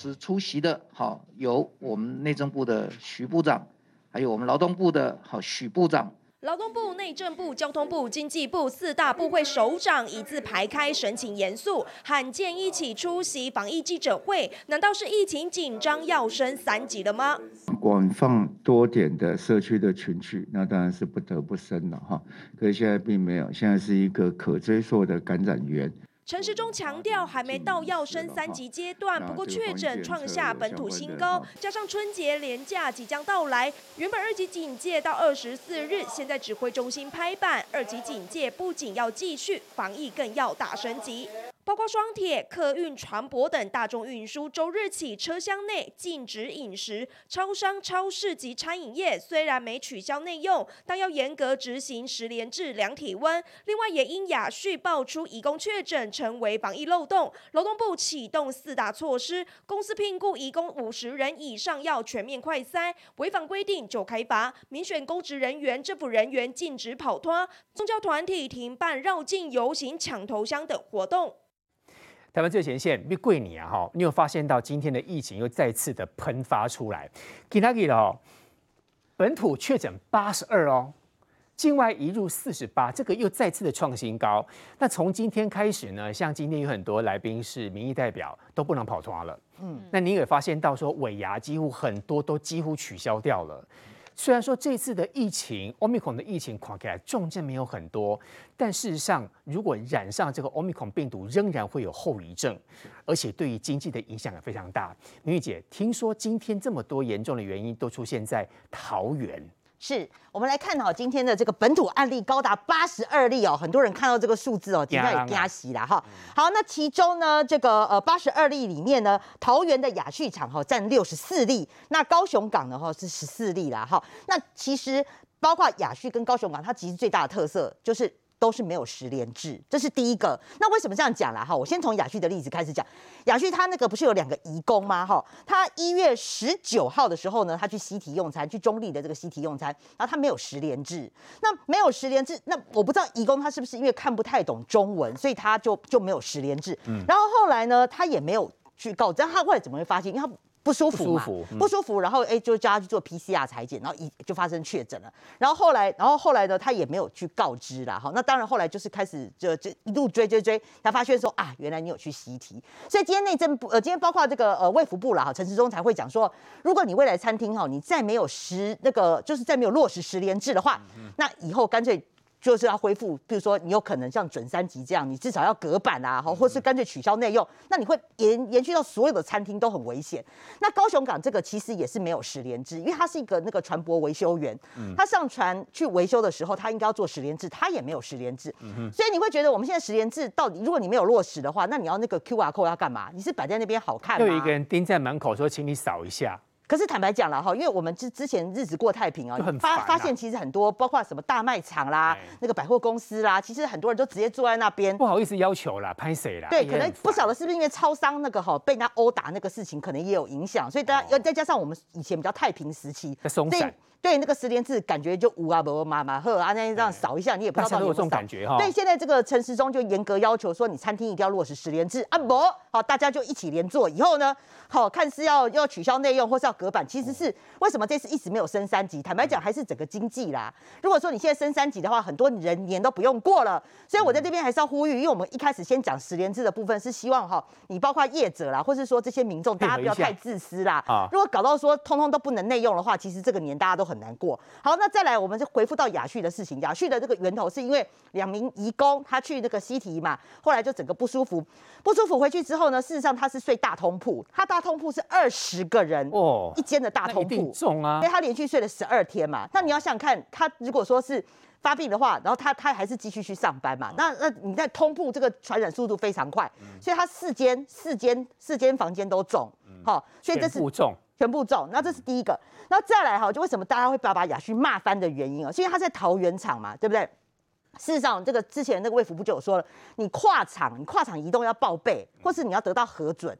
是出席的，好，有我们内政部的徐部长，还有我们劳动部的好许部长。劳动部、内政部、交通部、经济部四大部会首长一字排开，神情严肃，罕见一起出席防疫记者会。难道是疫情紧张要升三级了吗？广泛多点的社区的群聚，那当然是不得不升了哈。可是现在并没有，现在是一个可追溯的感染源。陈时中强调，还没到要升三级阶段，不过确诊创下本土新高，加上春节连假即将到来，原本二级警戒到二十四日，现在指挥中心拍板，二级警戒不仅要继续，防疫更要大升级。包括双铁、客运、船舶等大众运输，周日起车厢内禁止饮食。超商、超市及餐饮业虽然没取消内用，但要严格执行十连制量体温。另外，也因雅旭爆出移工确诊，成为防疫漏洞。劳动部启动四大措施，公司聘雇移工五十人以上要全面快筛，违反规定就开罚。民选公职人员、政府人员禁止跑脱。宗教团体停办绕境游行、抢头香等活动。台湾最前线，别贵你啊！哈，你有发现到今天的疫情又再次的喷发出来？给他给了哦，本土确诊八十二哦，境外移入四十八，这个又再次的创新高。那从今天开始呢，像今天有很多来宾是民意代表，都不能跑团了。嗯，那你也发现到说尾牙几乎很多都几乎取消掉了。虽然说这次的疫情奥密克戎的疫情看起来重症没有很多，但事实上，如果染上这个奥密克戎病毒，仍然会有后遗症，而且对于经济的影响也非常大。明玉姐，听说今天这么多严重的原因都出现在桃园。是我们来看好，今天的这个本土案例高达八十二例哦，很多人看到这个数字哦，底下也惊喜了哈。好，那其中呢，这个呃八十二例里面呢，桃园的雅旭厂哈占六十四例，那高雄港呢哈是十四例啦哈。那其实包括雅旭跟高雄港，它其实最大的特色就是。都是没有十连制，这是第一个。那为什么这样讲啦？哈，我先从雅旭的例子开始讲。雅旭他那个不是有两个移工吗？哈，他一月十九号的时候呢，他去西提用餐，去中立的这个西提用餐，然后他没有十连制。那没有十连制，那我不知道移工他是不是因为看不太懂中文，所以他就就没有十连制。嗯。然后后来呢，他也没有去告知，他后来怎么会发现？因为他。不舒服嘛，不舒服，嗯、不舒服，然后哎，就叫他去做 PCR 裁检，然后一就发生确诊了。然后后来，然后后来呢，他也没有去告知啦。哈，那当然后来就是开始就就一路追追追，才发现说啊，原来你有去习题。所以今天内政部呃，今天包括这个呃卫福部啦哈，陈时中才会讲说，如果你未来餐厅哈，你再没有实那个就是再没有落实十连制的话，那以后干脆。就是要恢复，比如说你有可能像准三级这样，你至少要隔板啊，或是干脆取消内用，那你会延延续到所有的餐厅都很危险。那高雄港这个其实也是没有十连制，因为它是一个那个船舶维修员，他上船去维修的时候，他应该要做十连制，他也没有十连制，所以你会觉得我们现在十连制到底，如果你没有落实的话，那你要那个 QR code 要干嘛？你是摆在那边好看吗？有一个人盯在门口说，请你扫一下。可是坦白讲了哈，因为我们之之前日子过太平啊，发发现其实很多，包括什么大卖场啦、那个百货公司啦，其实很多人都直接坐在那边，不好意思要求啦，拍谁啦？对，可能不晓得是不是因为超商那个哈被人家殴打那个事情，可能也有影响，所以大家要再加上我们以前比较太平时期，松散。对那个十连制感觉就无啊不嘛嘛呵啊那这样扫一下你也不知道到底有没有这种感觉哈。对，现在这个陈时中就严格要求说，你餐厅一定要落实十连制啊不好，大家就一起连坐。以后呢，好看是要要取消内用或是要隔板，其实是为什么这次一直没有升三级？坦白讲还是整个经济啦。如果说你现在升三级的话，很多人年都不用过了。所以我在这边还是要呼吁，因为我们一开始先讲十连制的部分是希望哈，你包括业者啦，或是说这些民众，大家不要太自私啦。如果搞到说通通都不能内用的话，其实这个年大家都很难过。好，那再来，我们就回复到雅旭的事情。雅旭的这个源头是因为两名移工他去那个西提嘛，后来就整个不舒服，不舒服回去之后呢，事实上他是睡大通铺，他大通铺是二十个人哦一间的大通铺，重啊，因为他连续睡了十二天嘛。那你要想想看，他如果说是发病的话，然后他他还是继续去上班嘛，那那你在通铺这个传染速度非常快，所以他四间四间四间房间都中，好，所以这是重。全部中，那这是第一个，那再来哈，就为什么大家会把把雅旭骂翻的原因啊？是因为他在桃园厂嘛，对不对？事实上，这个之前那个卫福部就有说了，你跨厂，你跨厂移动要报备，或是你要得到核准。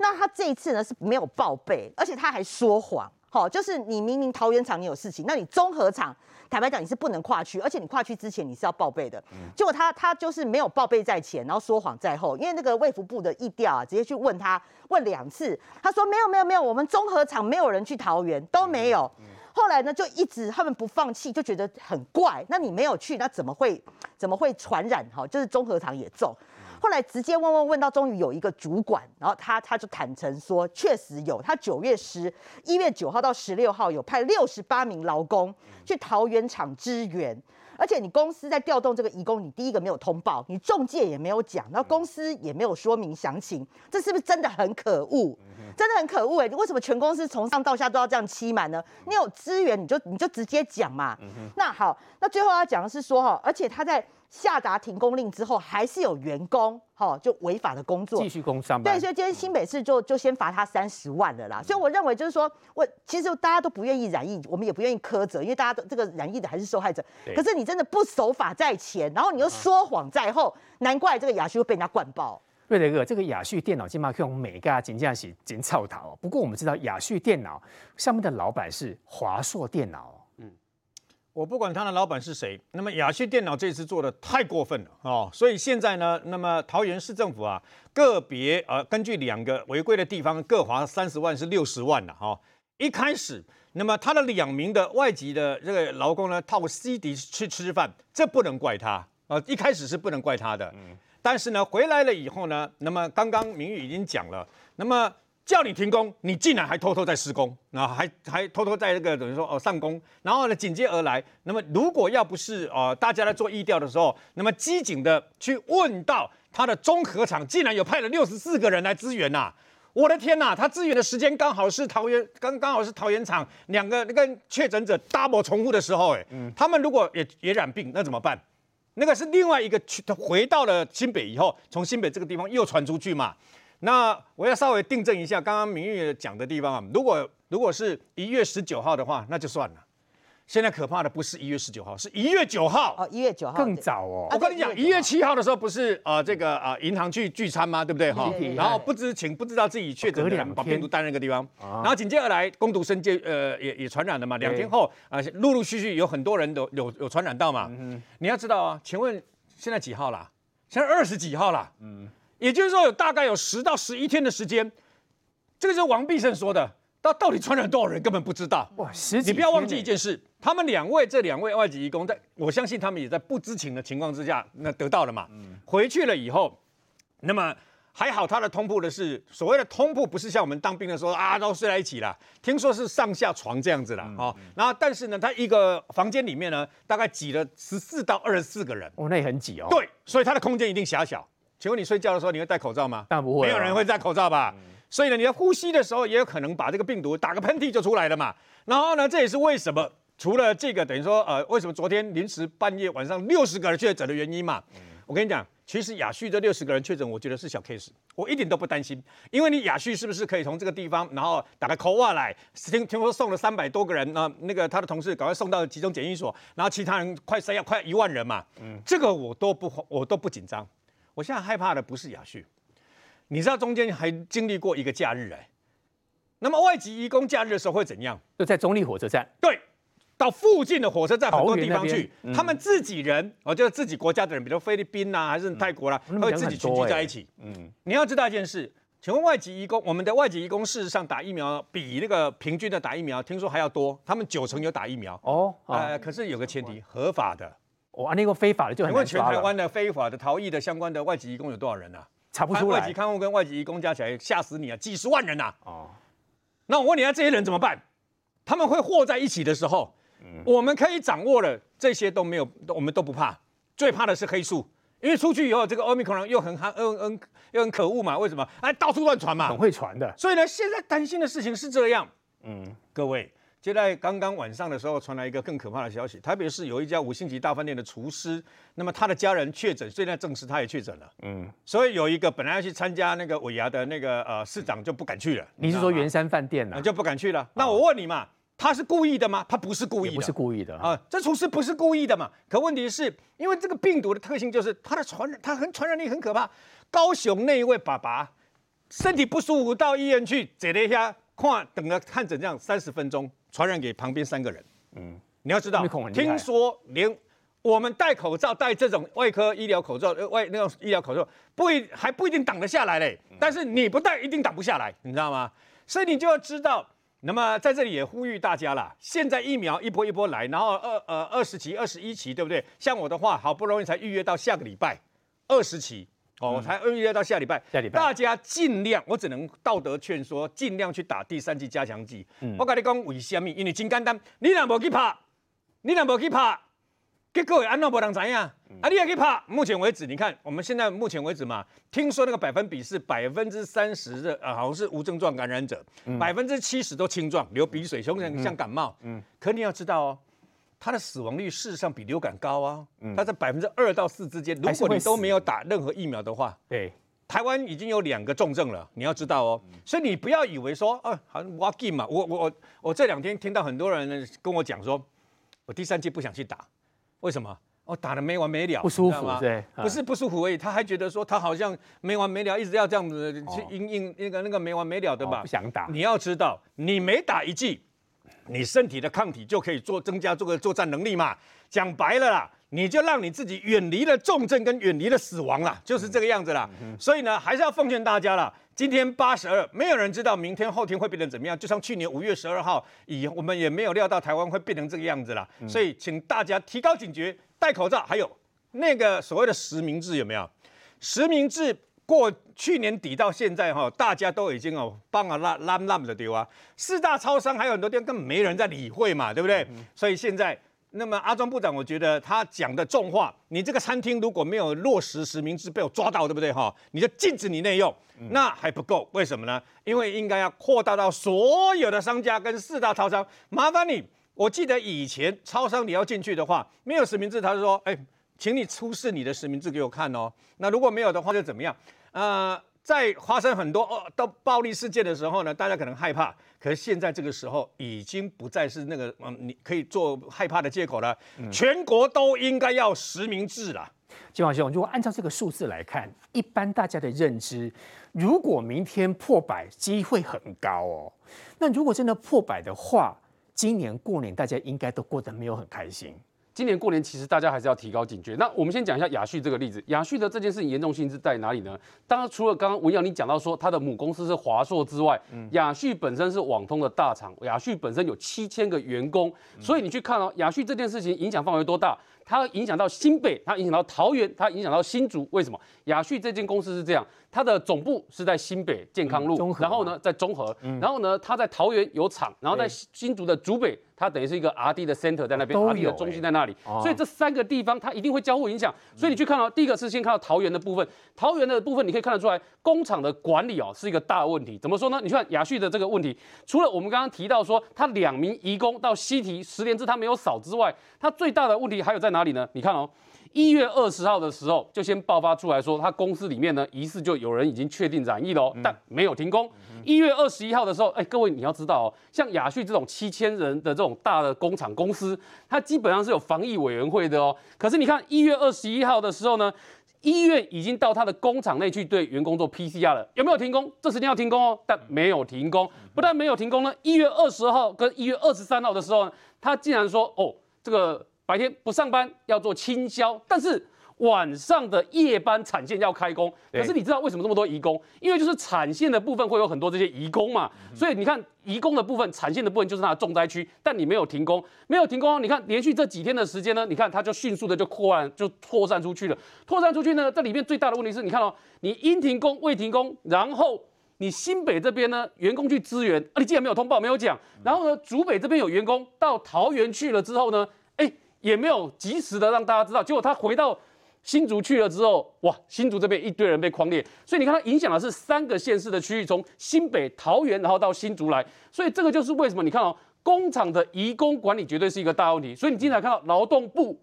那他这一次呢是没有报备，而且他还说谎。好，就是你明明桃园厂你有事情，那你综合厂坦白讲你是不能跨区，而且你跨区之前你是要报备的。结果他他就是没有报备在前，然后说谎在后，因为那个卫福部的疫调啊，直接去问他问两次，他说没有没有没有，我们综合厂没有人去桃园都没有。后来呢，就一直他们不放弃，就觉得很怪。那你没有去，那怎么会怎么会传染？哈，就是综合厂也中。后来直接问问问到，终于有一个主管，然后他他就坦诚说，确实有，他九月十一月九号到十六号有派六十八名劳工去桃园厂支援。而且你公司在调动这个移工，你第一个没有通报，你中介也没有讲，然后公司也没有说明详情，这是不是真的很可恶？真的很可恶哎！为什么全公司从上到下都要这样欺瞒呢？你有资源你就你就直接讲嘛。那好，那最后要讲的是说哈，而且他在。下达停工令之后，还是有员工哈就违法的工作，继续工上班。对，所以今天新北市就就先罚他三十万了啦。所以我认为就是说，我其实大家都不愿意染疫，我们也不愿意苛责，因为大家都这个染疫的还是受害者。可是你真的不守法在前，然后你又说谎在后，难怪这个雅旭会被人家灌爆。瑞德哥，这个雅旭电脑今嘛可以用每个金价是真操头。不过我们知道雅旭电脑上面的老板是华硕电脑。我不管他的老板是谁，那么雅旭电脑这次做的太过分了哦，所以现在呢，那么桃园市政府啊，个别呃根据两个违规的地方各罚三十万是六十万了哈、哦。一开始，那么他的两名的外籍的这个劳工呢，套 CD 去吃饭，这不能怪他啊、呃，一开始是不能怪他的。嗯。但是呢，回来了以后呢，那么刚刚明玉已经讲了，那么。叫你停工，你竟然还偷偷在施工，然后还还偷偷在那个等于说哦上工，然后呢紧接而来，那么如果要不是呃大家在做疫调的时候，那么机警的去问到他的综合厂，竟然有派了六十四个人来支援呐、我的天呐，他支援的时间刚好是桃园刚刚好是桃园厂两个那个确诊者 double 重复的时候，哎，他们如果也也染病，那怎么办？那个是另外一个去他回到了新北以后，从新北这个地方又传出去嘛。那我要稍微订正一下刚刚明玉讲的地方啊，如果如果是一月十九号的话，那就算了。现在可怕的不是一月十九号，是一月九号。哦，一月九号更早哦。我跟你讲，一月七号的时候不是呃这个呃银行去聚餐吗？对不对哈？然后不知情不知道自己确诊的人把病毒带那个地方，然后紧接而来攻读生就呃也也传染了嘛。两天后啊，陆陆续续有很多人都有有传染到嘛。嗯。你要知道啊，请问现在几号啦？现在二十几号啦。嗯。也就是说，有大概有十到十一天的时间，这个是王必胜说的。他到底传染多少人，根本不知道。哇，十几！你不要忘记一件事，他们两位这两位外籍移工，在我相信他们也在不知情的情况之下，那得到了嘛。嗯。回去了以后，那么还好，他的通铺的是所谓的通铺，不是像我们当兵的时候啊，都睡在一起了。听说是上下床这样子了。哦。然后，但是呢，他一个房间里面呢，大概挤了十四到二十四个人。哦，那也很挤哦。对，所以他的空间一定狭小。请问你睡觉的时候你会戴口罩吗？当然不会，没有人会戴口罩吧？嗯、所以呢，你在呼吸的时候也有可能把这个病毒打个喷嚏就出来了嘛。然后呢，这也是为什么除了这个等于说呃，为什么昨天临时半夜晚上六十个人确诊的原因嘛？嗯、我跟你讲，其实雅旭这六十个人确诊，我觉得是小 case，我一点都不担心，因为你雅旭是不是可以从这个地方，然后打个口话来，听听说送了三百多个人，那那个他的同事赶快送到集中检疫所，然后其他人快塞要快一万人嘛，嗯，这个我都不我都不紧张。我现在害怕的不是雅旭，你知道中间还经历过一个假日哎，那么外籍移工假日的时候会怎样？就在中立火车站，对，到附近的火车站很多地方去，他们自己人，哦，就是自己国家的人，比如菲律宾呐、啊，还是泰国啦、啊，嗯、会自己群聚在一起。嗯，你要知道一件事，请问外籍移工，我们的外籍移工事实上打疫苗比那个平均的打疫苗，听说还要多，他们九成有打疫苗哦，呃，可是有个前提，合法的。哦，那个非法的就很难抓了。请问全台湾的非法的逃逸的相关的外籍移工有多少人啊？查不出来。外籍看护跟外籍移工加起来吓死你啊，几十万人呐、啊！哦，那我问你啊，这些人怎么办？他们会和在一起的时候，嗯、我们可以掌握了，这些都没有，我们都不怕。最怕的是黑数，因为出去以后，这个奥密克戎又很很很又很可恶嘛。为什么？哎，到处乱传嘛，很会传的。所以呢，现在担心的事情是这样。嗯，各位。就在刚刚晚上的时候，传来一个更可怕的消息。台北市有一家五星级大饭店的厨师，那么他的家人确诊，现在证实他也确诊了。嗯，所以有一个本来要去参加那个尾牙的那个呃市长就不敢去了。你是说圆山饭店呢？就不敢去了。那我问你嘛，他是故意的吗？他不是故意的，不是故意的啊。这厨师不是故意的嘛？可问题是因为这个病毒的特性就是它的传染，它很传染力很可怕。高雄那一位爸爸身体不舒服到医院去，这了一下。看等了看诊这样三十分钟，传染给旁边三个人。嗯，你要知道，听说连我们戴口罩戴这种外科医疗口罩，外那种医疗口罩不一还不一定挡得下来嘞。但是你不戴一定挡不下来，你知道吗？所以你就要知道。那么在这里也呼吁大家啦，现在疫苗一波一波来，然后二呃二十期、二十一期，对不对？像我的话，好不容易才预约到下个礼拜二十期哦，我才预约到下礼拜。下礼拜，大家尽量，我只能道德劝说，尽量去打第三剂加强剂。嗯、我跟你讲为什么？因为真简单，你若无去拍，你若无去拍。结果会安怎无人知影？啊，你也可以怕。目前为止，你看我们现在目前为止嘛，听说那个百分比是百分之三十的啊，好像是无症状感染者，百分之七十都轻状，流鼻水，胸像像感冒。嗯，可你要知道哦，它的死亡率事实上比流感高啊。嗯，它在百分之二到四之间。如果你都没有打任何疫苗的话，对，台湾已经有两个重症了。你要知道哦，所以你不要以为说，啊，好像我给嘛，我我我我这两天听到很多人跟我讲说，我第三季不想去打。为什么？我、哦、打得没完没了，不舒服，对，不是不舒服而已，他还觉得说他好像没完没了，一直要这样子去应应那个那个没完没了，的吧？不想打。你要知道，你每打一剂，你身体的抗体就可以做增加这个作战能力嘛。讲白了啦，你就让你自己远离了重症跟远离了死亡啦，就是这个样子啦。嗯、所以呢，还是要奉劝大家啦。今天八十二，没有人知道明天后天会变成怎么样。就像去年五月十二号以，我们也没有料到台湾会变成这个样子啦。嗯、所以，请大家提高警觉，戴口罩，还有那个所谓的实名制有没有？实名制过去年底到现在哈，大家都已经哦帮啊拉拉拉的丢啊。四大超商还有很多店根本没人在理会嘛，对不对？嗯、所以现在。那么阿庄部长，我觉得他讲的重话，你这个餐厅如果没有落实实名制，被我抓到，对不对哈？你就禁止你内用，那还不够，为什么呢？因为应该要扩大到所有的商家跟四大超商。麻烦你，我记得以前超商你要进去的话，没有实名制，他就说，哎，请你出示你的实名制给我看哦。那如果没有的话，就怎么样？呃。在发生很多哦到暴力事件的时候呢，大家可能害怕。可是现在这个时候已经不再是那个嗯，你可以做害怕的借口了。嗯、全国都应该要实名制了。金宝兄，如果按照这个数字来看，一般大家的认知，如果明天破百，机会很高哦。那如果真的破百的话，今年过年大家应该都过得没有很开心。今年过年其实大家还是要提高警觉。那我们先讲一下雅旭这个例子。雅旭的这件事情严重性是在哪里呢？当然除了刚刚文扬你讲到说他的母公司是华硕之外，雅旭本身是网通的大厂，雅旭本身有七千个员工，所以你去看哦，雅旭这件事情影响范围多大？它影响到新北，它影响到桃园，它影响到新竹。为什么？雅旭这间公司是这样，它的总部是在新北健康路，嗯、然后呢在中和，嗯、然后呢它在桃园有厂，然后在新竹的竹北。它等于是一个 R&D 的 center 在那边，R&D 的中心在那里，哦、所以这三个地方它一定会交互影响。所以你去看到、哦、第一个是先看到桃园的部分，桃园的部分你可以看得出来，工厂的管理哦是一个大问题。怎么说呢？你看雅旭的这个问题，除了我们刚刚提到说他两名移工到西堤实联制他没有扫之外，他最大的问题还有在哪里呢？你看哦。一月二十号的时候，就先爆发出来说，他公司里面呢，疑似就有人已经确定染疫了，但没有停工。一月二十一号的时候，哎，各位你要知道哦，像雅旭这种七千人的这种大的工厂公司，它基本上是有防疫委员会的哦。可是你看一月二十一号的时候呢，医院已经到他的工厂内去对员工做 PCR 了，有没有停工？这时间要停工哦，但没有停工。不但没有停工呢，一月二十号跟一月二十三号的时候呢，他竟然说，哦，这个。白天不上班要做清消，但是晚上的夜班产线要开工。可是你知道为什么这么多移工？因为就是产线的部分会有很多这些移工嘛。所以你看移工的部分，产线的部分就是它的重灾区。但你没有停工，没有停工，你看连续这几天的时间呢，你看它就迅速的就扩散，就扩散出去了。扩散出去呢，这里面最大的问题是你看哦，你因停工未停工，然后你新北这边呢员工去支援啊，你既然没有通报没有讲，然后呢竹北这边有员工到桃园去了之后呢，哎。也没有及时的让大家知道，结果他回到新竹去了之后，哇，新竹这边一堆人被匡列，所以你看它影响的是三个县市的区域，从新北、桃园，然后到新竹来，所以这个就是为什么你看哦，工厂的移工管理绝对是一个大问题，所以你经常看到劳动部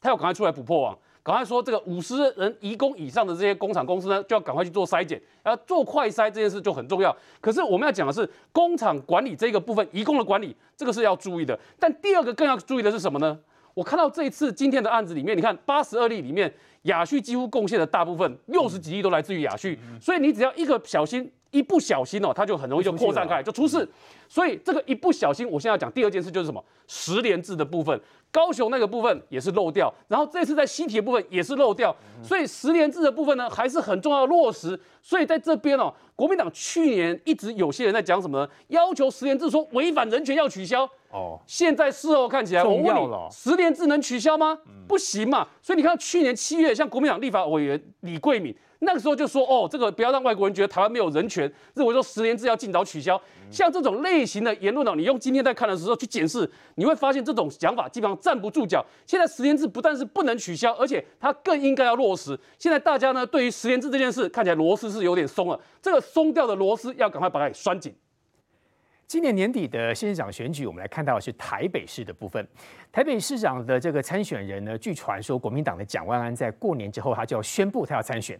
他要赶快出来补破网，赶快说这个五十人移工以上的这些工厂公司呢，就要赶快去做筛检，要做快筛这件事就很重要。可是我们要讲的是工厂管理这个部分，移工的管理这个是要注意的，但第二个更要注意的是什么呢？我看到这一次今天的案子里面，你看八十二例里面亚旭几乎贡献的大部分六十几亿都来自于亚旭，所以你只要一个小心，一不小心哦，它就很容易就扩散开来，就出事。所以这个一不小心，我现在要讲第二件事就是什么？十连制的部分，高雄那个部分也是漏掉，然后这次在西铁部分也是漏掉，所以十连制的部分呢还是很重要的落实。所以在这边哦，国民党去年一直有些人在讲什么呢？要求十连制说违反人权要取消。哦，现在事后看起来，我问你，十年制能取消吗？不行嘛。所以你看去年七月，像国民党立法委员李桂敏。那个时候就说哦，这个不要让外国人觉得台湾没有人权，认为说十年制要尽早取消。像这种类型的言论呢，你用今天在看的时候去检视，你会发现这种想法基本上站不住脚。现在十年制不但是不能取消，而且它更应该要落实。现在大家呢对于十年制这件事看起来螺丝是有点松了，这个松掉的螺丝要赶快把它给拴紧。今年年底的县市长选举，我们来看到的是台北市的部分。台北市长的这个参选人呢，据传说国民党的蒋万安在过年之后，他就要宣布他要参选。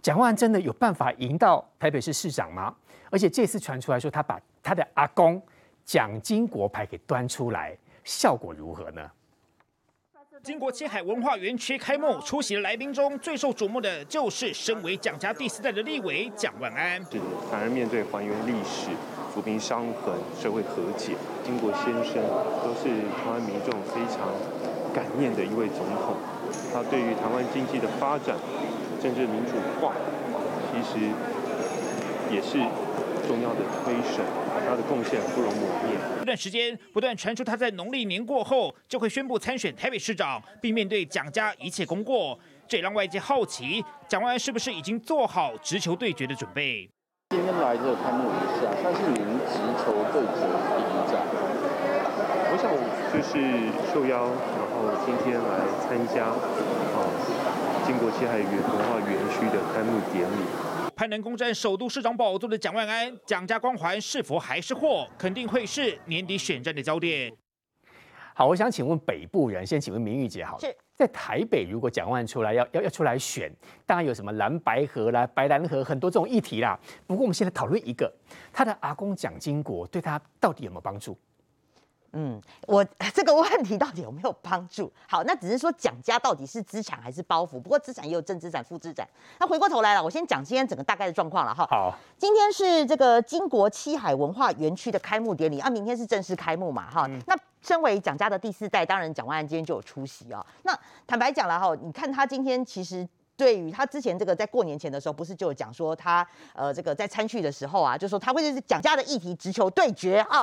蒋万安真的有办法赢到台北市市长吗？而且这次传出来说，他把他的阿公蒋经国牌给端出来，效果如何呢？经国七海文化园区开幕，出席的来宾中最受瞩目的就是身为蒋家第四代的立委蒋万安。是反而面对还原历史、抚平伤痕、社会和解，经国先生都是台湾民众非常感念的一位总统。他对于台湾经济的发展。政治民主化，其实也是重要的推手，他的贡献不容抹灭。这段时间不断传出他在农历年过后就会宣布参选台北市长，并面对蒋家一切功过，这也让外界好奇蒋万安是不是已经做好直球对决的准备。今天来这个开幕仪式啊，算是您直球对决第一战。我想就是受邀，然后今天来参加。经国七海文化园区的开幕典礼，攀能攻占首都市长宝座的蒋万安，蒋家光环是否还是祸？肯定会是年底选战的焦点。好，我想请问北部人，先请问明玉姐，好了，在台北如果蒋万出来要要要出来选，当然有什么蓝白河啦、白蓝河，很多这种议题啦。不过我们现在讨论一个，他的阿公蒋经国对他到底有没有帮助？嗯，我 这个问题到底有没有帮助？好，那只是说蒋家到底是资产还是包袱？不过资产也有正资产、负资产。那回过头来了，我先讲今天整个大概的状况了哈。好，今天是这个金国七海文化园区的开幕典礼啊，明天是正式开幕嘛哈。嗯、那身为蒋家的第四代，当然蒋万安今天就有出席啊。那坦白讲了哈，你看他今天其实对于他之前这个在过年前的时候，不是就有讲说他呃这个在参叙的时候啊，就说他会是蒋家的议题直球对决啊。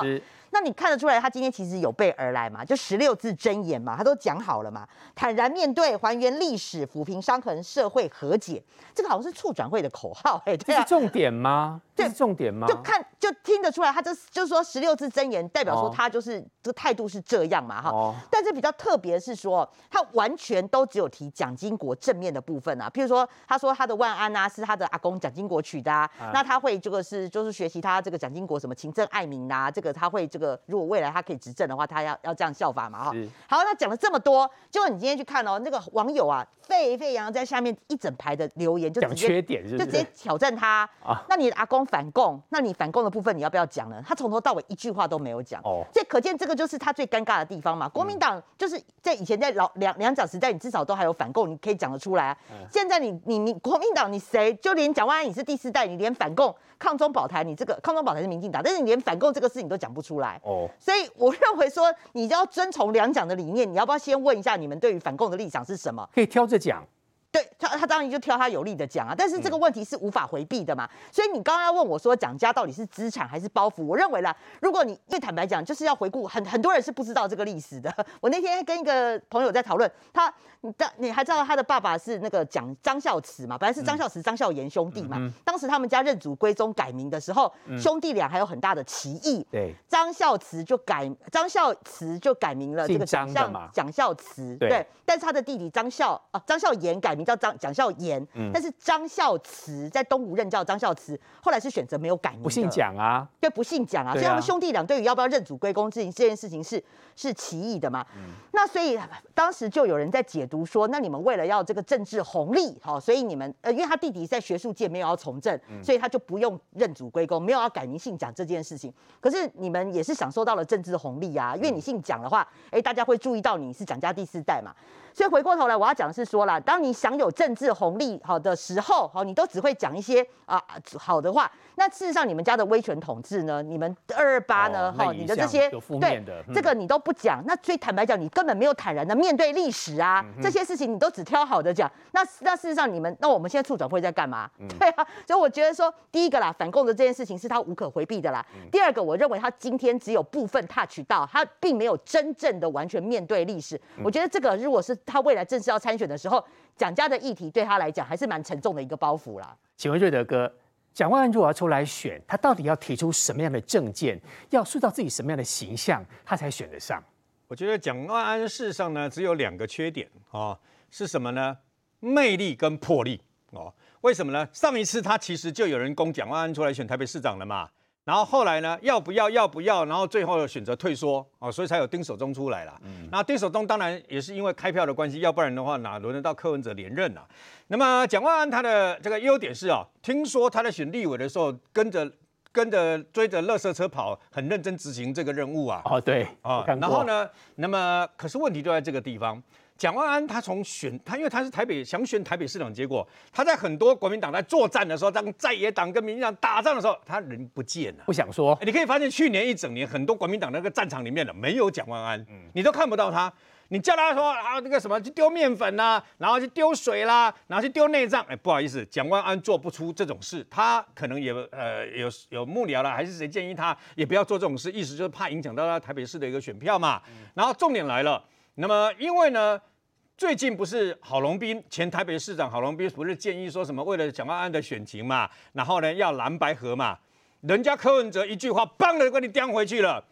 那你看得出来，他今天其实有备而来嘛？就十六字真言嘛，他都讲好了嘛。坦然面对，还原历史，抚平伤痕，社会和解，这个好像是促转会的口号，哎，对啊，这是重点吗？这是重点吗？就看就听得出来，他这就是说十六字真言代表说他就是、哦、这个态度是这样嘛，哈。哦、但是比较特别是说，他完全都只有提蒋经国正面的部分啊，譬如说他说他的万安啊是他的阿公蒋经国取的，啊，啊那他会这个是就是学习他这个蒋经国什么勤政爱民啊，这个他会这个。如果未来他可以执政的话，他要要这样效法嘛哈。好，那讲了这么多，结果你今天去看哦，那个网友啊，沸沸扬扬在下面一整排的留言，就讲缺点是是，就直接挑战他。啊，那你的阿公反共，那你反共的部分你要不要讲呢？他从头到尾一句话都没有讲。哦，这可见这个就是他最尴尬的地方嘛。国民党就是在以前在老两两蒋时代，你至少都还有反共，你可以讲得出来。嗯、现在你你你国民党你谁？就连蒋万安你是第四代，你连反共。抗中保台，你这个抗中保台是民进党，但是你连反共这个事情都讲不出来哦，所以我认为说，你要遵从两蒋的理念，你要不要先问一下你们对于反共的立场是什么？可以挑着讲。对他，他当然就挑他有利的讲啊，但是这个问题是无法回避的嘛。嗯、所以你刚刚要问我说，蒋家到底是资产还是包袱？我认为啦，如果你因为坦白讲，就是要回顾很很多人是不知道这个历史的。我那天跟一个朋友在讨论，他你当你还知道他的爸爸是那个蒋张孝慈嘛？本来是张孝慈、张孝严兄弟嘛。嗯、当时他们家认祖归宗改名的时候，嗯、兄弟俩还有很大的歧义。对，张孝慈就改张孝慈就改名了这个蒋孝蒋孝慈。对，对，但是他的弟弟张孝啊张孝严改名叫张蒋孝。严，但是张孝慈在东吴任教，张孝慈后来是选择没有改名，不姓蒋啊，对，不姓蒋啊，所以他们兄弟俩对于要不要认祖归公这这件事情是是歧义的嘛。嗯、那所以当时就有人在解读说，那你们为了要这个政治红利，好，所以你们呃，因为他弟弟在学术界没有要从政，所以他就不用认祖归公，没有要改名姓蒋这件事情。可是你们也是享受到了政治红利啊，因为你姓蒋的话，哎，大家会注意到你是蒋家第四代嘛。所以回过头来，我要讲的是说啦，当你想享有政治红利好的时候，好，你都只会讲一些啊好的话。那事实上，你们家的威权统治呢？你们二二八呢？哈、哦，你的这些对、嗯、这个你都不讲。那最坦白讲，你根本没有坦然的面对历史啊。嗯、这些事情你都只挑好的讲。那那事实上，你们那我们现在处长会在干嘛？嗯、对啊，所以我觉得说，第一个啦，反共的这件事情是他无可回避的啦。嗯、第二个，我认为他今天只有部分 touch 到，他并没有真正的完全面对历史。嗯、我觉得这个如果是他未来正式要参选的时候，蒋家的议题对他来讲还是蛮沉重的一个包袱啦。请问瑞德哥。蒋万安如果要出来选，他到底要提出什么样的政见，要塑造自己什么样的形象，他才选得上？我觉得蒋万安事实上呢，只有两个缺点哦，是什么呢？魅力跟魄力哦。为什么呢？上一次他其实就有人攻蒋万安出来选台北市长了嘛。然后后来呢，要不要要不要？然后最后选择退缩哦，所以才有丁守中出来了。嗯，那丁守中当然也是因为开票的关系，要不然的话哪轮得到柯文哲连任啊？那么蒋万安他的这个优点是啊，听说他在选立委的时候跟着跟着追着垃圾车跑，很认真执行这个任务啊。哦，对，啊，然后呢，那么可是问题就在这个地方。蒋万安他从选他，因为他是台北想选台北市长，结果他在很多国民党在作战的时候，当在野党跟民进党打仗的时候，他人不见了，不想说。你可以发现去年一整年，很多国民党那个战场里面的没有蒋万安，你都看不到他。你叫他说啊那个什么去丢面粉啦，然后去丢水啦，然后去丢内脏，哎，不好意思，蒋万安做不出这种事，他可能也呃有有幕僚了，还是谁建议他也不要做这种事，意思就是怕影响到他台北市的一个选票嘛。然后重点来了。那么，因为呢，最近不是郝龙斌前台北市长郝龙斌不是建议说什么为了蒋万安的选情嘛，然后呢要蓝白合嘛，人家柯文哲一句话，嘣的给你叼回去了，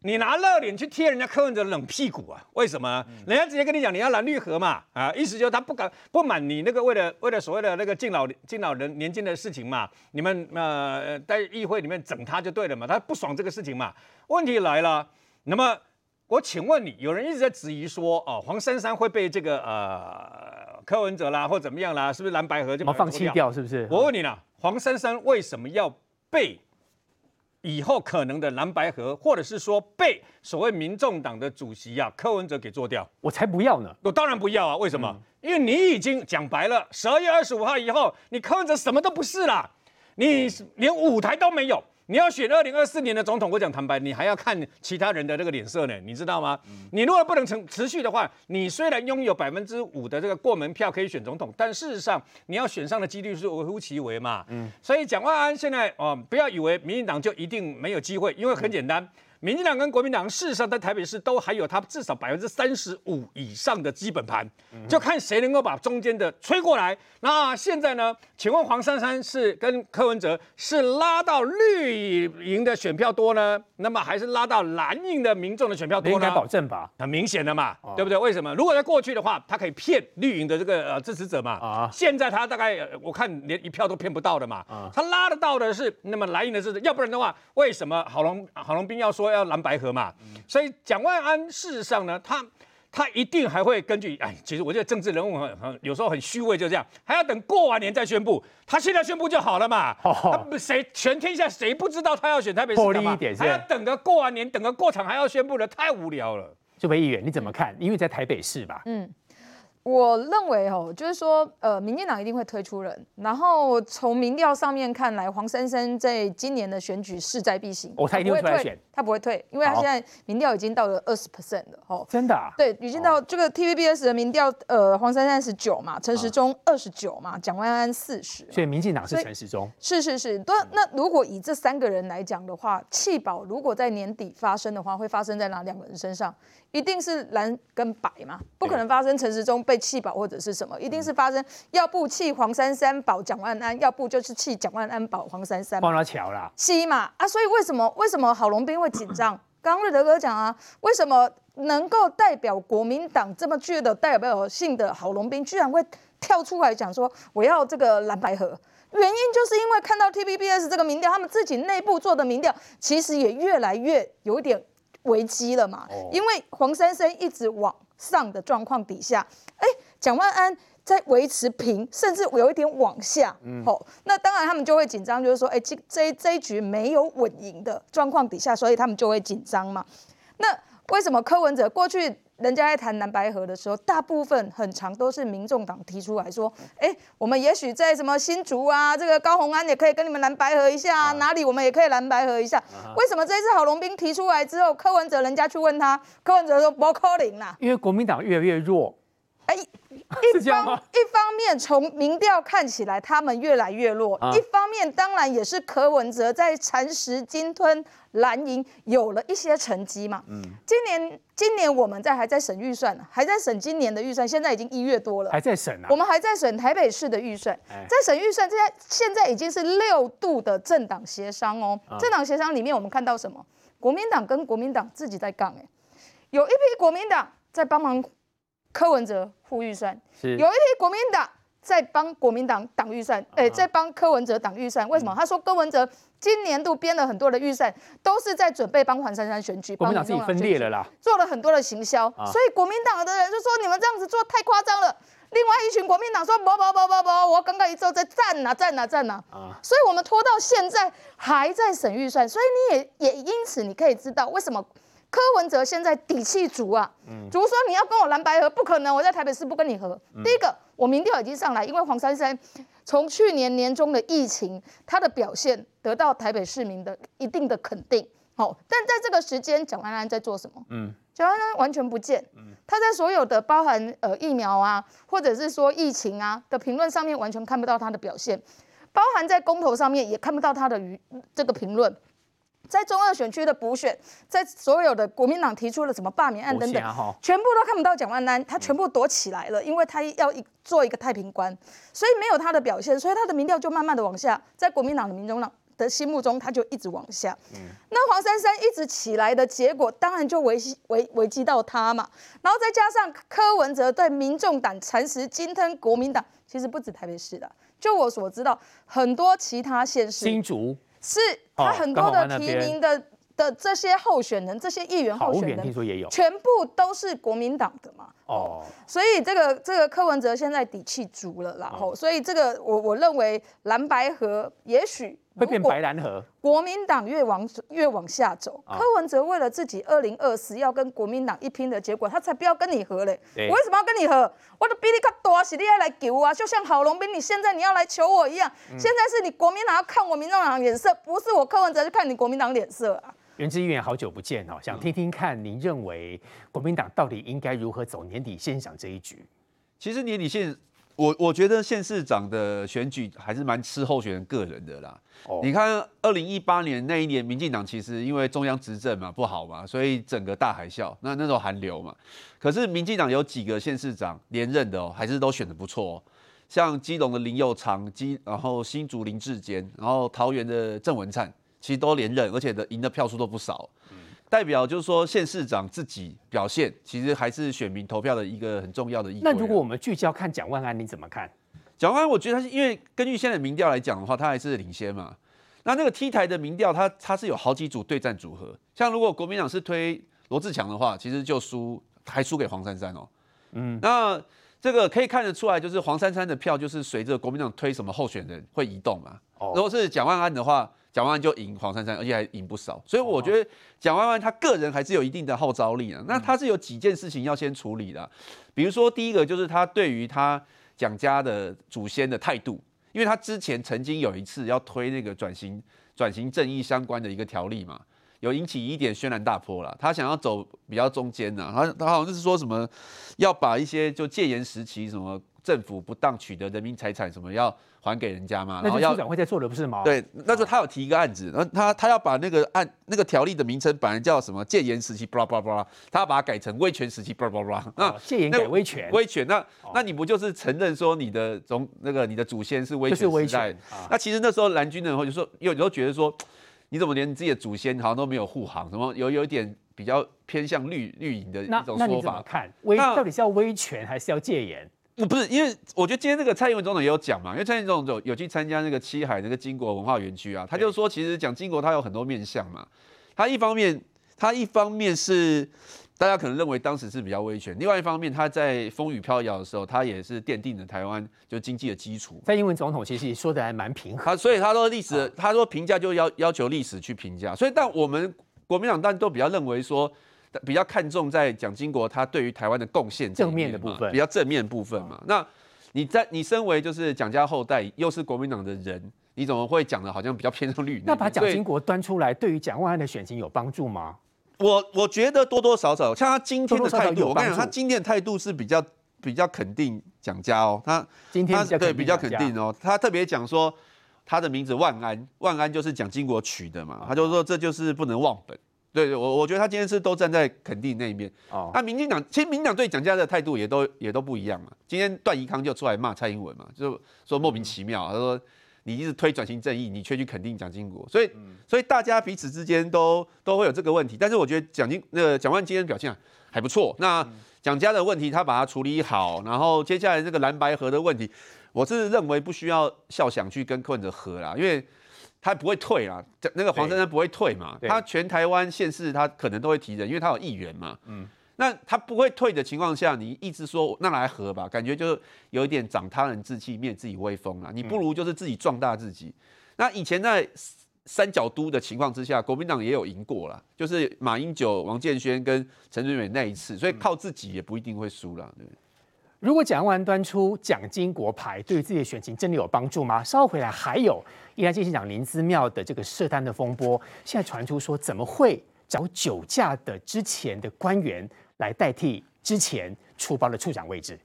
你拿热脸去贴人家柯文哲冷屁股啊？为什么？人家直接跟你讲你要蓝绿合嘛，啊，意思就是他不敢不满你那个为了为了所谓的那个敬老敬老人年金的事情嘛，你们呃在议会里面整他就对了嘛，他不爽这个事情嘛。问题来了，那么。我请问你，有人一直在质疑说，哦，黄珊珊会被这个呃柯文哲啦，或怎么样啦，是不是蓝白合就把放弃掉？是不是？我问你啦，黄珊珊为什么要被以后可能的蓝白合，或者是说被所谓民众党的主席啊柯文哲给做掉？我才不要呢！我当然不要啊！为什么？嗯、因为你已经讲白了，十二月二十五号以后，你柯文哲什么都不是啦，你连舞台都没有。你要选二零二四年的总统，我讲坦白，你还要看其他人的这个脸色呢，你知道吗？嗯、你如果不能成持续的话，你虽然拥有百分之五的这个过门票可以选总统，但事实上你要选上的几率是微乎其微嘛。嗯，所以蒋万安现在哦，不要以为民进党就一定没有机会，因为很简单。嗯民进党跟国民党事实上在台北市都还有他至少百分之三十五以上的基本盘，就看谁能够把中间的吹过来。那现在呢？请问黄珊珊是跟柯文哲是拉到绿营的选票多呢？那么还是拉到蓝营的民众的选票多呢？应该保证吧？很明显的嘛，对不对？为什么？如果在过去的话，他可以骗绿营的这个呃支持者嘛。啊，现在他大概我看连一票都骗不到的嘛。啊，他拉得到的是那么蓝营的支持，要不然的话，为什么郝龙郝龙斌要说？要蓝白河嘛，所以蒋万安事实上呢，他他一定还会根据，哎，其实我觉得政治人物很很有时候很虚伪，就这样，还要等过完年再宣布，他现在宣布就好了嘛。哦，谁全天下谁不知道他要选台北市长嘛？还要等个过完年，等个过场还要宣布的，太无聊了。这位议员你怎么看？因为在台北市吧。嗯。我认为哦，就是说，呃，民进党一定会推出人。然后从民调上面看来，黄珊珊在今年的选举势在必行。哦，他一定会出来选，他不会退，因为他现在民调已经到了二十 percent 了。哦，真的啊？对，已经到这个 TVBS 的民调，呃，黄珊珊十九嘛，陈时中二十九嘛，蒋万安四十。所以民进党是陈时中。是是是，对。那如果以这三个人来讲的话，弃保如果在年底发生的话，会发生在哪两个人身上？一定是蓝跟白嘛，不可能发生陈时中被弃保或者是什么，一定是发生要不弃黄珊珊保蒋万安，要不就是弃蒋万安保黄珊珊。帮他乔了，弃嘛啊！所以为什么为什么郝龙斌会紧张？刚瑞德哥讲啊，为什么能够代表国民党这么具的代表性的郝龙斌，居然会跳出来讲说我要这个蓝白合？原因就是因为看到 TVBS 这个民调，他们自己内部做的民调，其实也越来越有一点。危机了嘛？因为黄珊珊一直往上的状况底下，哎，蒋万安在维持平，甚至有一点往下。嗯，好，那当然他们就会紧张，就是说，哎，这这这一局没有稳赢的状况底下，所以他们就会紧张嘛。那为什么柯文哲过去人家在谈蓝白河的时候，大部分很长都是民众党提出来说，哎，我们也许在什么新竹啊，这个高鸿安也可以跟你们蓝白合一下啊，哪里我们也可以蓝白合一下。为什么这次郝龙斌提出来之后，柯文哲人家去问他，柯文哲说不可能啦，因为国民党越来越弱。哎，一方一方面从民调看起来他们越来越弱，啊、一方面当然也是柯文哲在蚕食鲸吞蓝营有了一些成绩嘛。嗯，今年今年我们在还在审预算，还在审今年的预算，现在已经一月多了，还在审啊。我们还在审台北市的预算，哎、在审预算，现在现在已经是六度的政党协商哦。啊、政党协商里面我们看到什么？国民党跟国民党自己在杠哎，有一批国民党在帮忙。柯文哲护预算，是有一批国民党在帮国民党挡预算，哎、uh 在帮柯文哲挡预算。为什么？他说柯文哲今年度编了很多的预算，都是在准备帮黄珊珊选举，国民党自己分裂了啦，做了很多的行销。Uh. 所以国民党的人就说：“你们这样子做太夸张了。”另外一群国民党说：“不不不不不，我刚刚一周在战啊战啊战啊。Uh huh. 所以我们拖到现在还在审预算，所以你也也因此你可以知道为什么。柯文哲现在底气足啊，足说你要跟我蓝白合不可能，我在台北市不跟你合。第一个，我民调已经上来，因为黄珊珊从去年年中的疫情，他的表现得到台北市民的一定的肯定。好，但在这个时间，蒋万安在做什么？嗯，蒋万安完全不见。他在所有的包含呃疫苗啊，或者是说疫情啊的评论上面，完全看不到他的表现，包含在公投上面也看不到他的语这个评论。在中二选区的补选，在所有的国民党提出了什么罢免案等等，全部都看不到蒋万安，他全部躲起来了，因为他要一做一个太平官，所以没有他的表现，所以他的民调就慢慢的往下，在国民党的民众党的心目中，他就一直往下。嗯，那黄珊珊一直起来的结果，当然就危危危及到他嘛。然后再加上柯文哲对民众党蚕食鲸吞国民党，其实不止台北市的，就我所知道，很多其他县市，新竹。是他很多的提名的的这些候选人，这些议员候选人，听说也有，全部都是国民党的嘛。哦，所以这个这个柯文哲现在底气足了，然后，所以这个我我认为蓝白河也许。会变白蓝河，国民党越往越往下走，柯文哲为了自己二零二四要跟国民党一拼的结果，他才不要跟你合嘞。对我为什么要跟你合？我的比你卡多，是你要来求啊！就像郝龙斌，你现在你要来求我一样，嗯、现在是你国民党要看我民众党脸色，不是我柯文哲去看你国民党脸色啊。袁志议员好久不见哦，想听听看您认为国民党到底应该如何走年底县长这一局？其实年底县。我我觉得县市长的选举还是蛮吃候选人个人的啦。Oh. 你看，二零一八年那一年，民进党其实因为中央执政嘛不好嘛，所以整个大海啸，那那时候寒流嘛。可是民进党有几个县市长连任的哦，还是都选的不错哦。像基隆的林佑昌，基然后新竹林志坚，然后桃园的郑文灿，其实都连任，而且的赢的票数都不少。代表就是说，县市长自己表现，其实还是选民投票的一个很重要的意义。那如果我们聚焦看蒋万安，你怎么看？蒋万安，我觉得他是因为根据现在的民调来讲的话，他还是领先嘛。那那个 T 台的民调，他他是有好几组对战组合。像如果国民党是推罗志强的话，其实就输，还输给黄珊珊哦。嗯，那这个可以看得出来，就是黄珊珊的票就是随着国民党推什么候选人会移动嘛。哦，如果是蒋万安的话。蒋万安就赢黄珊珊，而且还赢不少，所以我觉得蒋万安他个人还是有一定的号召力啊。那他是有几件事情要先处理的，比如说第一个就是他对于他蒋家的祖先的态度，因为他之前曾经有一次要推那个转型转型正义相关的一个条例嘛，有引起一点轩然大波了。他想要走比较中间呐，他他好像就是说什么要把一些就戒严时期什么。政府不当取得人民财产，什么要还给人家吗？然后要长会在做的不是吗？对，那时候他有提一个案子，然后他他要把那个案那个条例的名称本来叫什么戒严时期，巴拉巴拉巴拉，他要把它改成威权时期，巴拉巴拉。那戒严改威权，威权，那那你不就是承认说你的总那个你的祖先是威权时代？那其实那时候蓝军的人会就说，有时候觉得说，你怎么连自己的祖先好像都没有护航？什么有有一点比较偏向绿绿营的一种说法？那你怎么看威到底是要威权还是要戒严？不是，因为我觉得今天那个蔡英文总统也有讲嘛，因为蔡英文总统有有去参加那个七海那个金国文化园区啊，他就说其实讲金国他有很多面向嘛，他一方面他一方面是大家可能认为当时是比较威权，另外一方面他在风雨飘摇的时候，他也是奠定了台湾就经济的基础。蔡英文总统其实说的还蛮平和，他所以他说历史，他说评价就要要求历史去评价，所以但我们国民党当然都比较认为说。比较看重在蒋经国他对于台湾的贡献正面的部分，比较正面的部分嘛。那你在你身为就是蒋家后代，又是国民党的人，你怎么会讲的好像比较偏重绿？那把蒋经国端出来，对于蒋万安的选情有帮助吗？我我觉得多多少少，像他今天的态度，我跟你讲，他今天的态度是比较比较肯定蒋家哦。他今天他对比较肯定哦，他特别讲说他的名字万安，万安就是蒋经国取的嘛，他就说这就是不能忘本。对，我我觉得他今天是都站在肯定那一面。哦，那民进党其实民进党对蒋家的态度也都也都不一样嘛。今天段宜康就出来骂蔡英文嘛，就说莫名其妙，他说你一直推转型正义，你却去肯定蒋经国，所以所以大家彼此之间都都会有这个问题。但是我觉得蒋经那个蒋万安今天表现还不错。那蒋家的问题他把它处理好，然后接下来这个蓝白河的问题，我是认为不需要笑想去跟柯文哲合啦，因为。他不会退啊，那个黄珊珊不会退嘛，他全台湾县市他可能都会提人，因为他有议员嘛。嗯，那他不会退的情况下，你一直说那来合吧，感觉就有一点长他人志气，灭自己威风了。你不如就是自己壮大自己。那以前在三角都的情况之下，国民党也有赢过了，就是马英九、王建煊跟陈水扁那一次，所以靠自己也不一定会输了，对。如果蒋万端出蒋经国牌，对于自己的选情真的有帮助吗？稍后回来还有宜兰县长林姿妙的这个涉贪的风波，现在传出说怎么会找酒驾的之前的官员来代替之前出包的处长位置？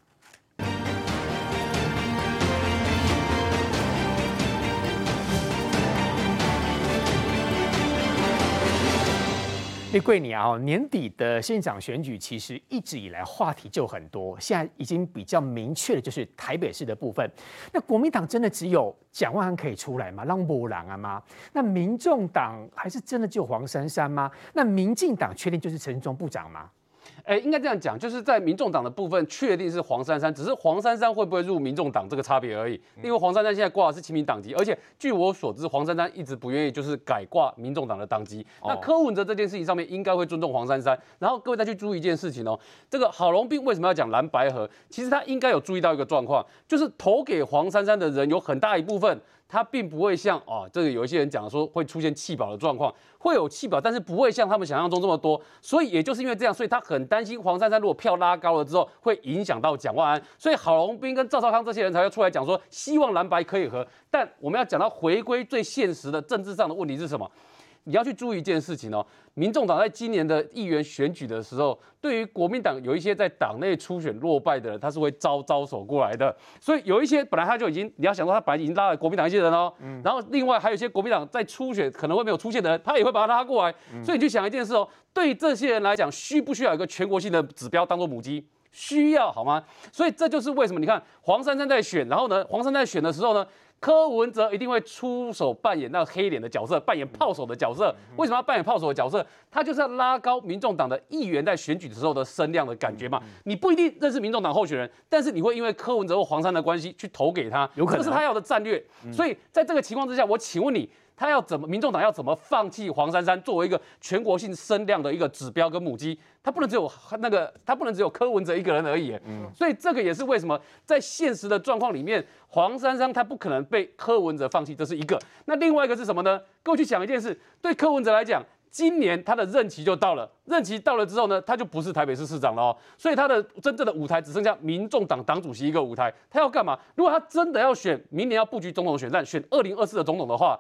贵你啊，年底的县长选举其实一直以来话题就很多，现在已经比较明确的就是台北市的部分。那国民党真的只有蒋万安可以出来吗？让不让啊吗？那民众党还是真的就黄珊珊吗？那民进党确定就是陈忠部长吗？哎，应该这样讲，就是在民众党的部分确定是黄珊珊，只是黄珊珊会不会入民众党这个差别而已。因为黄珊珊现在挂的是亲民党籍，而且据我所知，黄珊珊一直不愿意就是改挂民众党的党籍。那柯文哲这件事情上面应该会尊重黄珊珊。然后各位再去注意一件事情哦，这个郝龙斌为什么要讲蓝白河？其实他应该有注意到一个状况，就是投给黄珊珊的人有很大一部分。他并不会像啊，这个有一些人讲说会出现弃保的状况，会有弃保，但是不会像他们想象中这么多。所以也就是因为这样，所以他很担心黄珊珊如果票拉高了之后，会影响到蒋万安。所以郝龙斌跟赵少康这些人才要出来讲说，希望蓝白可以合。但我们要讲到回归最现实的政治上的问题是什么？你要去注意一件事情哦，民众党在今年的议员选举的时候，对于国民党有一些在党内初选落败的人，他是会招招手过来的。所以有一些本来他就已经，你要想到他本来已经拉了国民党一些人哦，然后另外还有一些国民党在初选可能会没有出现的人，他也会把他拉过来。所以你去想一件事哦，对这些人来讲，需不需要一个全国性的指标当做母鸡？需要好吗？所以这就是为什么你看黄珊珊在选，然后呢，黄珊珊在选的时候呢，柯文哲一定会出手扮演那个黑脸的角色，扮演炮手的角色。为什么要扮演炮手的角色？他就是要拉高民众党的议员在选举的时候的声量的感觉嘛。你不一定认识民众党候选人，但是你会因为柯文哲或黄珊的关系去投给他，有可能这是他要的战略。所以在这个情况之下，我请问你，他要怎么？民众党要怎么放弃黄珊珊作为一个全国性声量的一个指标跟母鸡？他不能只有那个，他不能只有柯文哲一个人而已。嗯，所以这个也是为什么在现实的状况里面，黄珊珊他不可能被柯文哲放弃，这是一个。那另外一个是什么呢？各位去想一件事，对柯文哲来讲，今年他的任期就到了，任期到了之后呢，他就不是台北市市长了哦，所以他的真正的舞台只剩下民众党党主席一个舞台。他要干嘛？如果他真的要选明年要布局总统选战，选二零二四的总统的话，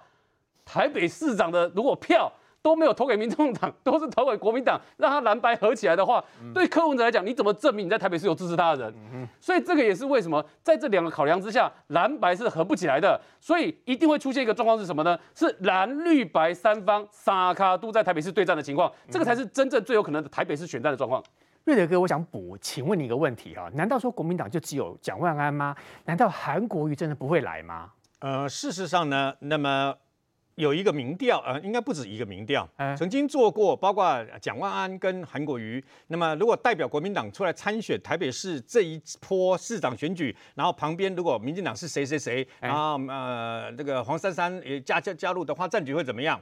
台北市长的如果票。都没有投给民众党，都是投给国民党，让他蓝白合起来的话，嗯、对柯文哲来讲，你怎么证明你在台北是有支持他的人？嗯、所以这个也是为什么在这两个考量之下，蓝白是合不起来的，所以一定会出现一个状况是什么呢？是蓝绿白三方沙卡都在台北市对战的情况，这个才是真正最有可能的台北市选战的状况。瑞德哥，我想补，请问你一个问题哈，难道说国民党就只有蒋万安吗？难道韩国瑜真的不会来吗？呃，事实上呢，那么。有一个民调，呃，应该不止一个民调，曾经做过，包括蒋万安跟韩国瑜。那么，如果代表国民党出来参选台北市这一波市长选举，然后旁边如果民进党是谁谁谁，然后呃，这个黄珊珊也加加加入的话，战局会怎么样？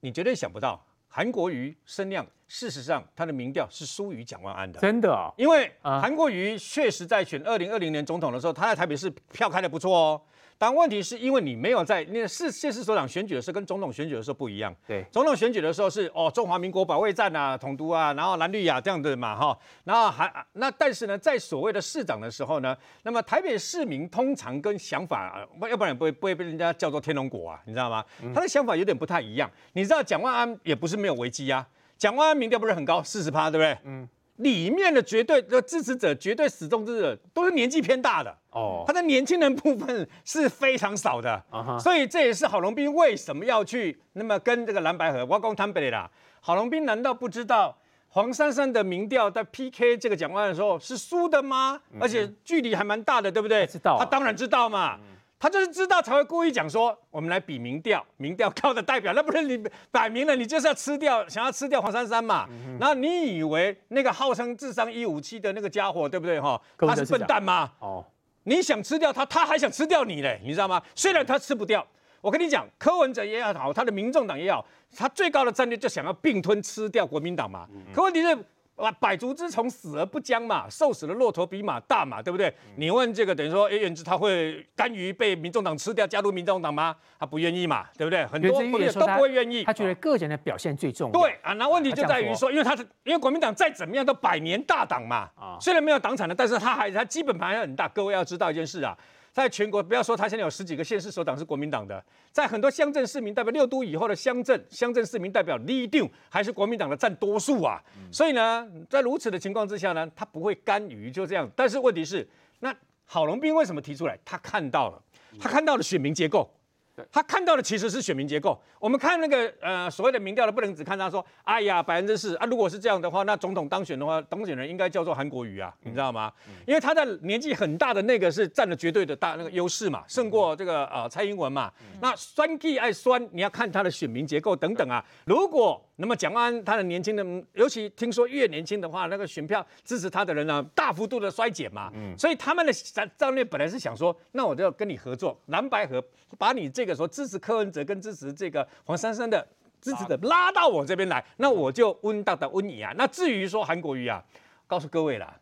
你绝对想不到，韩国瑜声量，事实上他的民调是输于蒋万安的，真的哦，因为韩国瑜确实在选二零二零年总统的时候，他在台北市票开的不错哦。但问题是因为你没有在那个市县市首长选举的时候跟总统选举的时候不一样。对，总统选举的时候是哦中华民国保卫战啊、统独啊，然后蓝绿亚这样的嘛哈，然后还那但是呢，在所谓的市长的时候呢，那么台北市民通常跟想法，要不然不会不会被人家叫做天龙果啊，你知道吗？他的想法有点不太一样。你知道蒋万安也不是没有危机啊，蒋万安民调不是很高，四十趴，对不对？嗯。里面的绝对的支持者，绝对始终支持者都是年纪偏大的哦，他的年轻人部分是非常少的，uh huh. 所以这也是郝龙斌为什么要去那么跟这个蓝白合。我讲坦白啦，郝龙斌难道不知道黄珊珊的民调在 PK 这个蒋万安的时候是输的吗？而且距离还蛮大的，对不对？知道，他当然知道嘛。嗯他就是知道才会故意讲说，我们来比民调，民调高的代表，那不是你摆明了你就是要吃掉，想要吃掉黄珊珊嘛？嗯、然后你以为那个号称智商一五七的那个家伙，对不对哈？他是笨蛋吗？哦，你想吃掉他，他还想吃掉你嘞，你知道吗？虽然他吃不掉，我跟你讲，柯文哲也好，他的民众党也好，他最高的战略就想要并吞吃掉国民党嘛。可问题是。啊，百足之虫，死而不僵嘛，瘦死的骆驼比马大嘛，对不对？嗯、你问这个等于说，哎，元之他会甘于被民众党吃掉，加入民众党吗？他不愿意嘛，对不对？很多朋友都不会愿意。他觉得个人的表现最重要。对啊，那问题就在于说，因为他是因为国民党再怎么样都百年大党嘛，啊，虽然没有党产了，但是他还他基本盘还很大。各位要知道一件事啊。在全国，不要说他现在有十几个县市首长是国民党的，在很多乡镇市民代表六都以后的乡镇乡镇市民代表立定还是国民党的占多数啊。所以呢，在如此的情况之下呢，他不会甘于就这样。但是问题是，那郝龙斌为什么提出来？他看到了，他看到了选民结构。他看到的其实是选民结构。我们看那个呃所谓的民调的，不能只看他说，哎呀百分之四啊，如果是这样的话，那总统当选的话，当选人应该叫做韩国瑜啊，你知道吗？因为他在年纪很大的那个是占了绝对的大那个优势嘛，胜过这个呃蔡英文嘛。那酸 G 爱酸，你要看他的选民结构等等啊。如果那么蒋万安他的年轻的，尤其听说越年轻的话，那个选票支持他的人呢，大幅度的衰减嘛。所以他们的战战略本来是想说，那我就要跟你合作，蓝白合，把你这个说支持柯文哲跟支持这个黄珊珊的支持者拉到我这边来，那我就温大的温你啊。那至于说韩国瑜啊，告诉各位啦，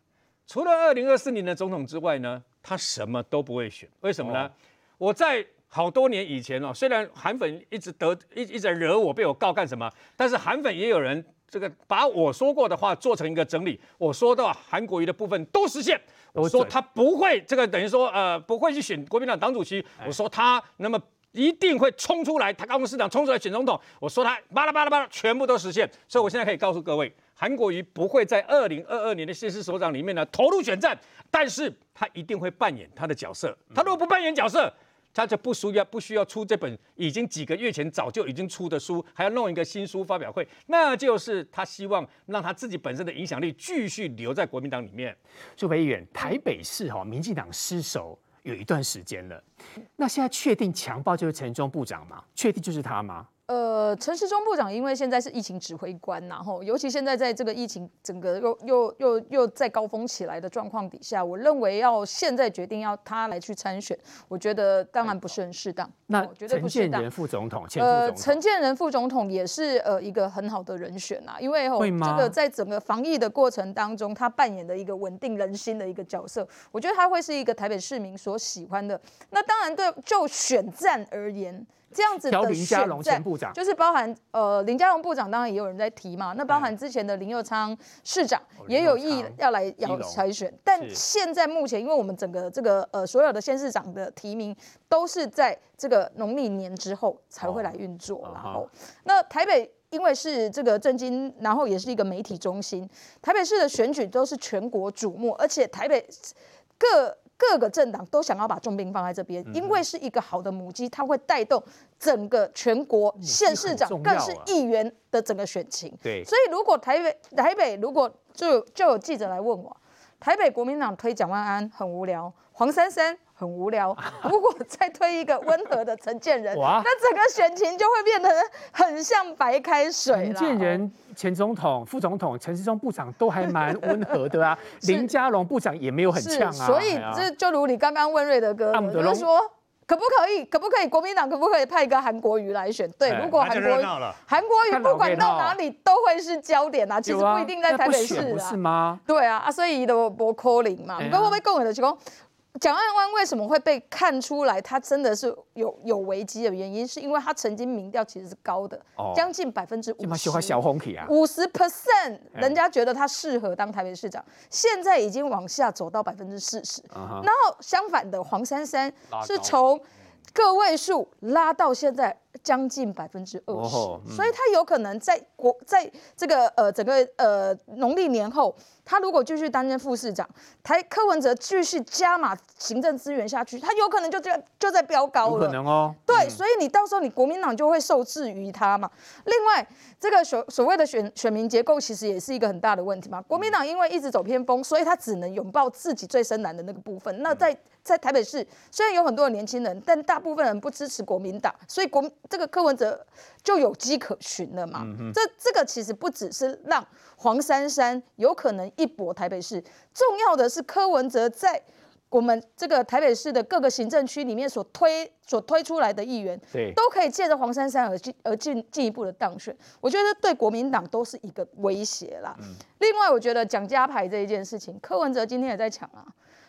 除了二零二四年的总统之外呢，他什么都不会选。为什么呢？我在。好多年以前哦，虽然韩粉一直得一一直惹我，被我告干什么？但是韩粉也有人这个把我说过的话做成一个整理。我说到韩国瑜的部分都实现。我说他不会这个等于说呃不会去选国民党党主席。我说他那么一定会冲出来，他高雄市长冲出来选总统。我说他巴拉巴拉巴拉全部都实现。所以我现在可以告诉各位，韩国瑜不会在二零二二年的县市首长里面呢投入选战，但是他一定会扮演他的角色。他如果不扮演角色，他就不需要不需要出这本已经几个月前早就已经出的书，还要弄一个新书发表会，那就是他希望让他自己本身的影响力继续留在国民党里面。朱培议员，台北市哈民进党失守有一段时间了，那现在确定强暴就是陈忠部长吗？确定就是他吗？呃，陈时中部长因为现在是疫情指挥官，然后尤其现在在这个疫情整个又又又又在高峰起来的状况底下，我认为要现在决定要他来去参选，我觉得当然不是很适当。那陈建仁副总统，呃，陈建仁副总统也是呃一个很好的人选啊，因为哦这个在整个防疫的过程当中，他扮演的一个稳定人心的一个角色，我觉得他会是一个台北市民所喜欢的。那当然对就选战而言。这样子的林佳龙前部长，就是包含呃林佳龙部长，当然也有人在提嘛。那包含之前的林佑昌市长也有意要来要参选，但现在目前因为我们整个这个呃所有的县市长的提名都是在这个农历年之后才会来运作，然后那台北因为是这个政经，然后也是一个媒体中心，台北市的选举都是全国瞩目，而且台北各。各个政党都想要把重兵放在这边，因为是一个好的母鸡，它会带动整个全国县市长，更是议员的整个选情。对，所以如果台北台北如果就就有记者来问我，台北国民党推蒋万安很无聊，黄珊珊。很无聊。如果再推一个温和的陈建仁，哇那整个选情就会变得很像白开水了。陈建仁前总统、副总统、陈世忠部长都还蛮温和的啊，林佳龙部长也没有很呛啊。所以这就如你刚刚问瑞德哥，就是说可不可以？可不可以？国民党可不可以派一个韩国瑜来选？对，如果韩国韩国瑜不管到哪里都会是焦点啊。其实不一定在台北市啊，是吗？对啊，啊，所以的博柯林嘛，不过我被共有的情况。蒋万安为什么会被看出来他真的是有有危机的原因，是因为他曾经民调其实是高的，将近百分之五十，五十 percent，人家觉得他适合当台北市长，现在已经往下走到百分之四十。然后相反的，黄珊珊是从个位数拉到现在将近百分之二十，所以他有可能在国在这个呃整个呃农历年后。他如果继续担任副市长，台柯文哲继续加码行政资源下去，他有可能就这样就在飙高了。有可能哦。对，嗯、所以你到时候你国民党就会受制于他嘛。另外，这个所所谓的选选民结构其实也是一个很大的问题嘛。国民党因为一直走偏锋，所以他只能拥抱自己最深蓝的那个部分。那在在台北市，虽然有很多的年轻人，但大部分人不支持国民党，所以国这个柯文哲就有迹可循了嘛。这这个其实不只是让黄珊珊有可能。一搏台北市，重要的是柯文哲在我们这个台北市的各个行政区里面所推所推出来的议员，对，都可以借着黄珊珊而进而进进一步的当选。我觉得对国民党都是一个威胁啦。嗯、另外，我觉得蒋家牌这一件事情，柯文哲今天也在抢啊。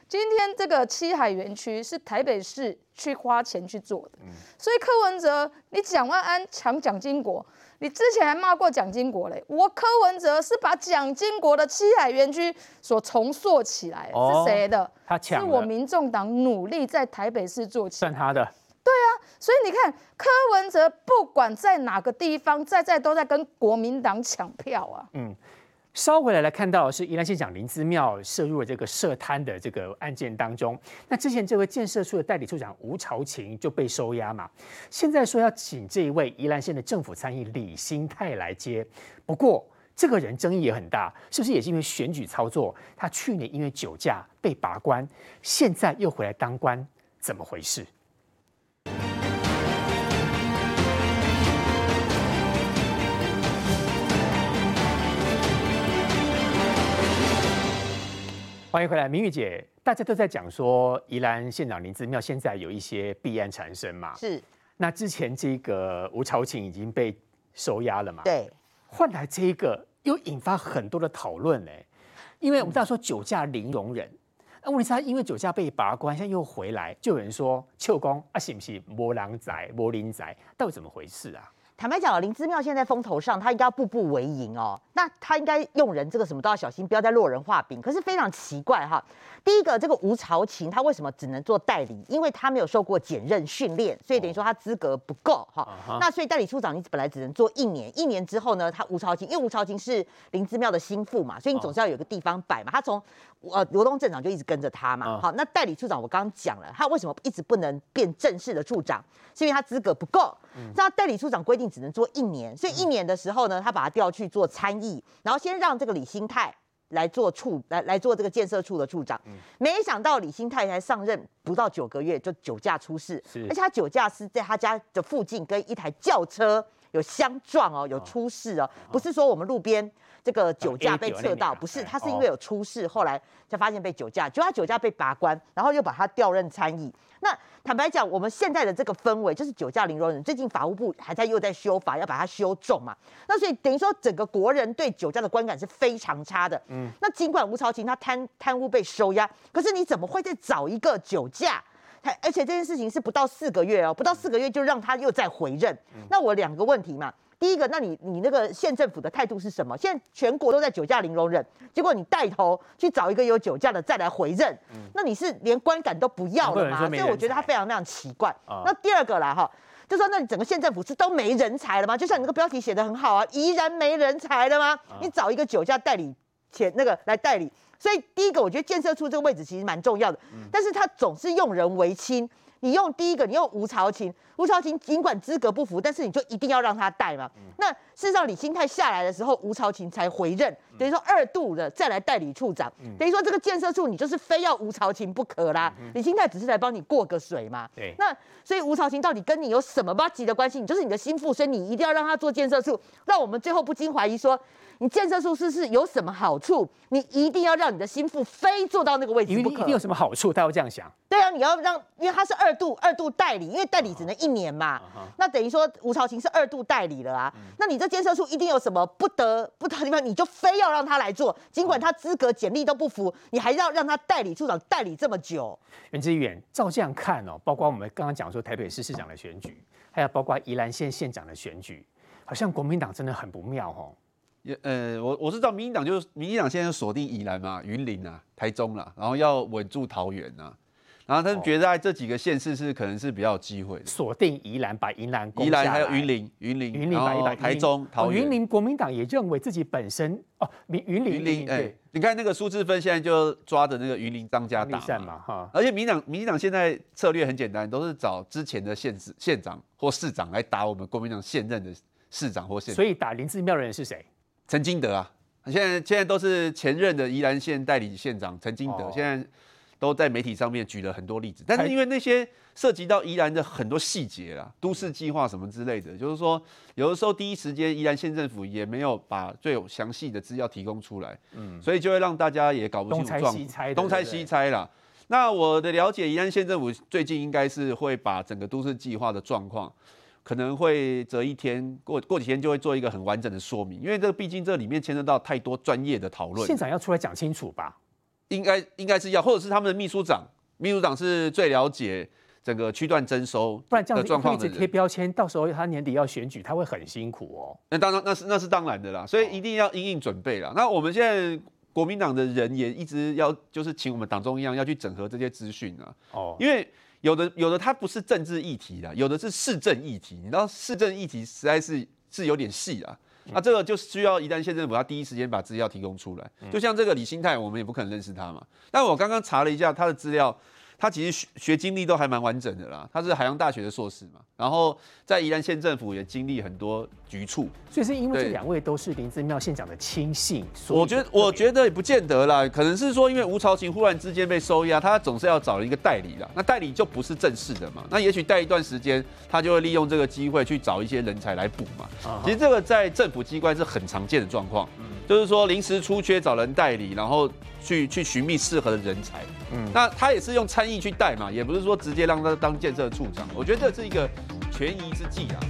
今天这个七海园区是台北市去花钱去做的，嗯、所以柯文哲，你蒋万安抢蒋经国。你之前还骂过蒋经国嘞，我柯文哲是把蒋经国的七海园区所重塑起来，哦、是谁的？他抢，是我民众党努力在台北市做起来，算他的。对啊，所以你看柯文哲不管在哪个地方，在在都在跟国民党抢票啊。嗯。稍回来来看到是宜兰县长林姿妙涉入了这个涉贪的这个案件当中，那之前这位建设处的代理处长吴朝琴就被收押嘛，现在说要请这一位宜兰县的政府参议李新泰来接，不过这个人争议也很大，是不是也是因为选举操作？他去年因为酒驾被拔官，现在又回来当官，怎么回事？欢迎回来，明玉姐。大家都在讲说，宜兰县长林姿妙现在有一些弊案缠身嘛。是。那之前这个吴朝琴已经被收押了嘛？对。换来这一个又引发很多的讨论呢，因为我们大家说酒驾零容忍，那问题是他因为酒驾被拔关，现在又回来，就有人说秋公啊，是不是魔狼仔、魔灵仔，到底怎么回事啊？坦白讲，林之妙现在风头上，他应该要步步为营哦。那他应该用人这个什么都要小心，不要再落人话柄。可是非常奇怪哈，第一个这个吴朝琴他为什么只能做代理？因为他没有受过检任训练，所以等于说他资格不够哈。哦、那所以代理处长你本来只能做一年，一年之后呢，他吴朝琴因为吴朝琴是林之妙的心腹嘛，所以你总是要有个地方摆嘛。他从呃罗东镇长就一直跟着他嘛。好，那代理处长我刚刚讲了，他为什么一直不能变正式的处长？是因为他资格不够。那代理处长规定只能做一年，所以一年的时候呢，他把他调去做参议，然后先让这个李兴泰来做处来来做这个建设处的处长。没想到李兴泰才上任不到九个月就酒驾出事，而且他酒驾是在他家的附近跟一台轿车有相撞哦，有出事哦，不是说我们路边这个酒驾被测到，不是，他是因为有出事，后来才发现被酒驾，就他酒驾被拔关，然后又把他调任参议。那坦白讲，我们现在的这个氛围就是酒驾零容忍。最近法务部还在又在修法，要把它修重嘛。那所以等于说，整个国人对酒驾的观感是非常差的。嗯。那尽管吴朝琴他贪贪污被收押，可是你怎么会再找一个酒驾？还而且这件事情是不到四个月哦，不到四个月就让他又再回任。嗯。那我两个问题嘛。第一个，那你你那个县政府的态度是什么？现在全国都在酒驾零容忍，结果你带头去找一个有酒驾的再来回任，嗯、那你是连观感都不要了吗？所以我觉得他非常非常奇怪。哦、那第二个啦哈，就说那你整个县政府是都没人才了吗？就像你那个标题写的很好啊，依然没人才了吗？哦、你找一个酒驾代理前那个来代理，所以第一个我觉得建设处这个位置其实蛮重要的，嗯、但是他总是用人为亲。你用第一个，你用吴朝琴，吴朝琴尽管资格不符，但是你就一定要让他带嘛。嗯、那事实上李新泰下来的时候，吴朝琴才回任，嗯、等于说二度的再来代理处长，嗯、等于说这个建设处你就是非要吴朝琴不可啦。嗯、李新泰只是来帮你过个水嘛。对。那所以吴朝琴到底跟你有什么巴级的关系？你就是你的心腹，所以你一定要让他做建设处，让我们最后不禁怀疑说，你建设处是是有什么好处？你一定要让你的心腹非坐到那个位置不可。因为一定有什么好处？他要这样想。对啊，你要让，因为他是二度二度代理，因为代理只能一年嘛。Uh-huh. 那等于说吴朝琴是二度代理了啊。Uh-huh. 那你这建设处一定有什么不得不得的地方，你就非要让他来做，尽管他资格简历都不符，你还要让他代理处长代理这么久。袁志远，照这样看哦，包括我们刚刚讲说台北市市长的选举，还有包括宜兰县县长的选举，好像国民党真的很不妙哦。也呃，我我是知道民进党就是民进党现在锁定宜兰嘛、云林啊、台中啦，然后要稳住桃园呐。然后他们觉得在这几个县市是可能是比较有机会的，锁定宜兰，把宜兰宜兰还有云林、云林、云林把台中、桃园、云林国民党也认为自己本身哦，云云林、云林哎，你看那个苏治芬现在就抓着那个云林张家打嘛哈，而且民党民进党现在策略很简单，都是找之前的县市县长或市长来打我们国民党现任的市长或县长，所以打林志妙的人是谁？陈金德啊，现在现在都是前任的宜兰县代理县长陈金德，现在。都在媒体上面举了很多例子，但是因为那些涉及到宜兰的很多细节啊，都市计划什么之类的，就是说有的时候第一时间宜兰县政府也没有把最有详细的资料提供出来，嗯，所以就会让大家也搞不清楚状况，东猜西猜，东猜西猜啦。那我的了解，宜兰县政府最近应该是会把整个都市计划的状况，可能会择一天过过几天就会做一个很完整的说明，因为这毕竟这里面牵涉到太多专业的讨论，县长要出来讲清楚吧。应该应该是要，或者是他们的秘书长，秘书长是最了解整个区段征收的不然这样子一直贴标签，到时候他年底要选举，他会很辛苦哦。那当然，那是那是当然的啦，所以一定要因应准备啦。那我们现在国民党的人也一直要，就是请我们党中央要去整合这些资讯啊。哦，因为有的有的它不是政治议题的，有的是市政议题，你知道市政议题实在是是有点细啊。那、啊、这个就需要一旦县政府，他第一时间把资料提供出来。就像这个李新泰，我们也不可能认识他嘛。但我刚刚查了一下他的资料。他其实学学经历都还蛮完整的啦，他是海洋大学的硕士嘛，然后在宜兰县政府也经历很多局处，所以是因为这两位都是林姿妙县长的亲信，我觉得我觉得也不见得啦，可能是说因为吴朝琴忽然之间被收押，他总是要找一个代理啦，那代理就不是正式的嘛，那也许待一段时间，他就会利用这个机会去找一些人才来补嘛。其实这个在政府机关是很常见的状况，就是说临时出缺找人代理，然后。去去寻觅适合的人才，嗯，那他也是用参议去带嘛，也不是说直接让他当建设处长，我觉得这是一个权宜之计啊。